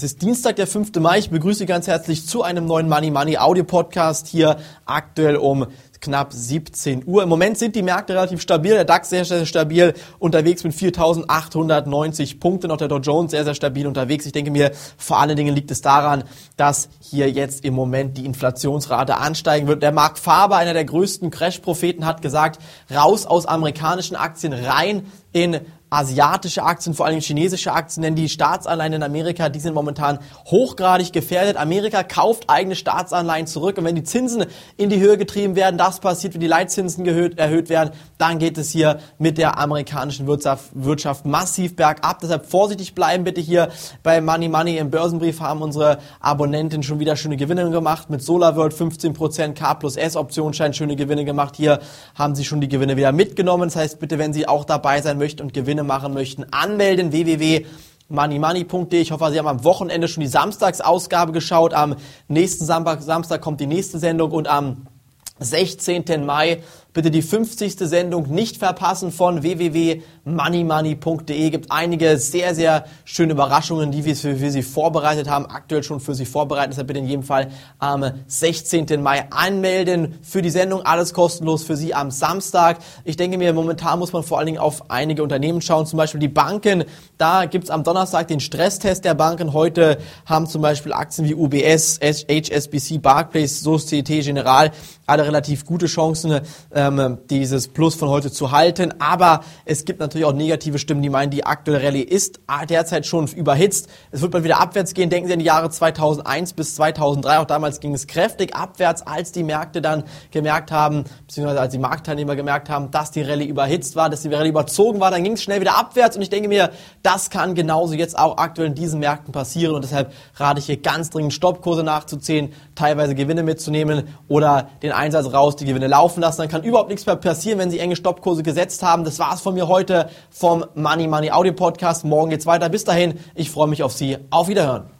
Es ist Dienstag, der 5. Mai. Ich begrüße Sie ganz herzlich zu einem neuen Money Money Audio Podcast hier aktuell um knapp 17 Uhr. Im Moment sind die Märkte relativ stabil. Der DAX sehr, sehr stabil unterwegs mit 4.890 Punkten. Auch der Dow Jones sehr, sehr stabil unterwegs. Ich denke mir, vor allen Dingen liegt es daran, dass hier jetzt im Moment die Inflationsrate ansteigen wird. Der Mark Faber, einer der größten Crash-Propheten, hat gesagt, raus aus amerikanischen Aktien, rein in asiatische Aktien, vor allem chinesische Aktien, denn die Staatsanleihen in Amerika, die sind momentan hochgradig gefährdet. Amerika kauft eigene Staatsanleihen zurück und wenn die Zinsen in die Höhe getrieben werden, das passiert, wenn die Leitzinsen erhöht, erhöht werden, dann geht es hier mit der amerikanischen Wirtschaft, Wirtschaft massiv bergab. Deshalb vorsichtig bleiben bitte hier bei Money Money im Börsenbrief haben unsere Abonnenten schon wieder schöne Gewinne gemacht. Mit SolarWorld 15%, K plus S Optionsschein schöne Gewinne gemacht. Hier haben sie schon die Gewinne wieder mitgenommen. Das heißt bitte, wenn Sie auch dabei sein möchten und Gewinne machen möchten, anmelden www.moneymoney.de. Ich hoffe, Sie haben am Wochenende schon die Samstagsausgabe geschaut. Am nächsten Samstag, Samstag kommt die nächste Sendung und am 16. Mai Bitte die 50. Sendung nicht verpassen von www.moneymoney.de. Gibt einige sehr, sehr schöne Überraschungen, die wir für, für Sie vorbereitet haben, aktuell schon für Sie vorbereitet. Deshalb bitte in jedem Fall am 16. Mai anmelden für die Sendung. Alles kostenlos für Sie am Samstag. Ich denke mir, momentan muss man vor allen Dingen auf einige Unternehmen schauen, zum Beispiel die Banken. Da gibt's am Donnerstag den Stresstest der Banken. Heute haben zum Beispiel Aktien wie UBS, HSBC, Barclays, Societe General alle relativ gute Chancen ähm, dieses Plus von heute zu halten. Aber es gibt natürlich auch negative Stimmen, die meinen, die aktuelle Rallye ist derzeit schon überhitzt. Es wird mal wieder abwärts gehen. Denken Sie an die Jahre 2001 bis 2003. Auch damals ging es kräftig abwärts, als die Märkte dann gemerkt haben, beziehungsweise als die Marktteilnehmer gemerkt haben, dass die Rallye überhitzt war, dass die Rallye überzogen war. Dann ging es schnell wieder abwärts. Und ich denke mir, das kann genauso jetzt auch aktuell in diesen Märkten passieren. Und deshalb rate ich hier ganz dringend Stoppkurse nachzuziehen, teilweise Gewinne mitzunehmen oder den Einsatz raus, die Gewinne laufen lassen. Dann kann überhaupt nichts mehr passieren, wenn Sie enge Stoppkurse gesetzt haben. Das war's von mir heute vom Money Money Audio Podcast. Morgen geht's weiter. Bis dahin, ich freue mich auf Sie. Auf Wiederhören.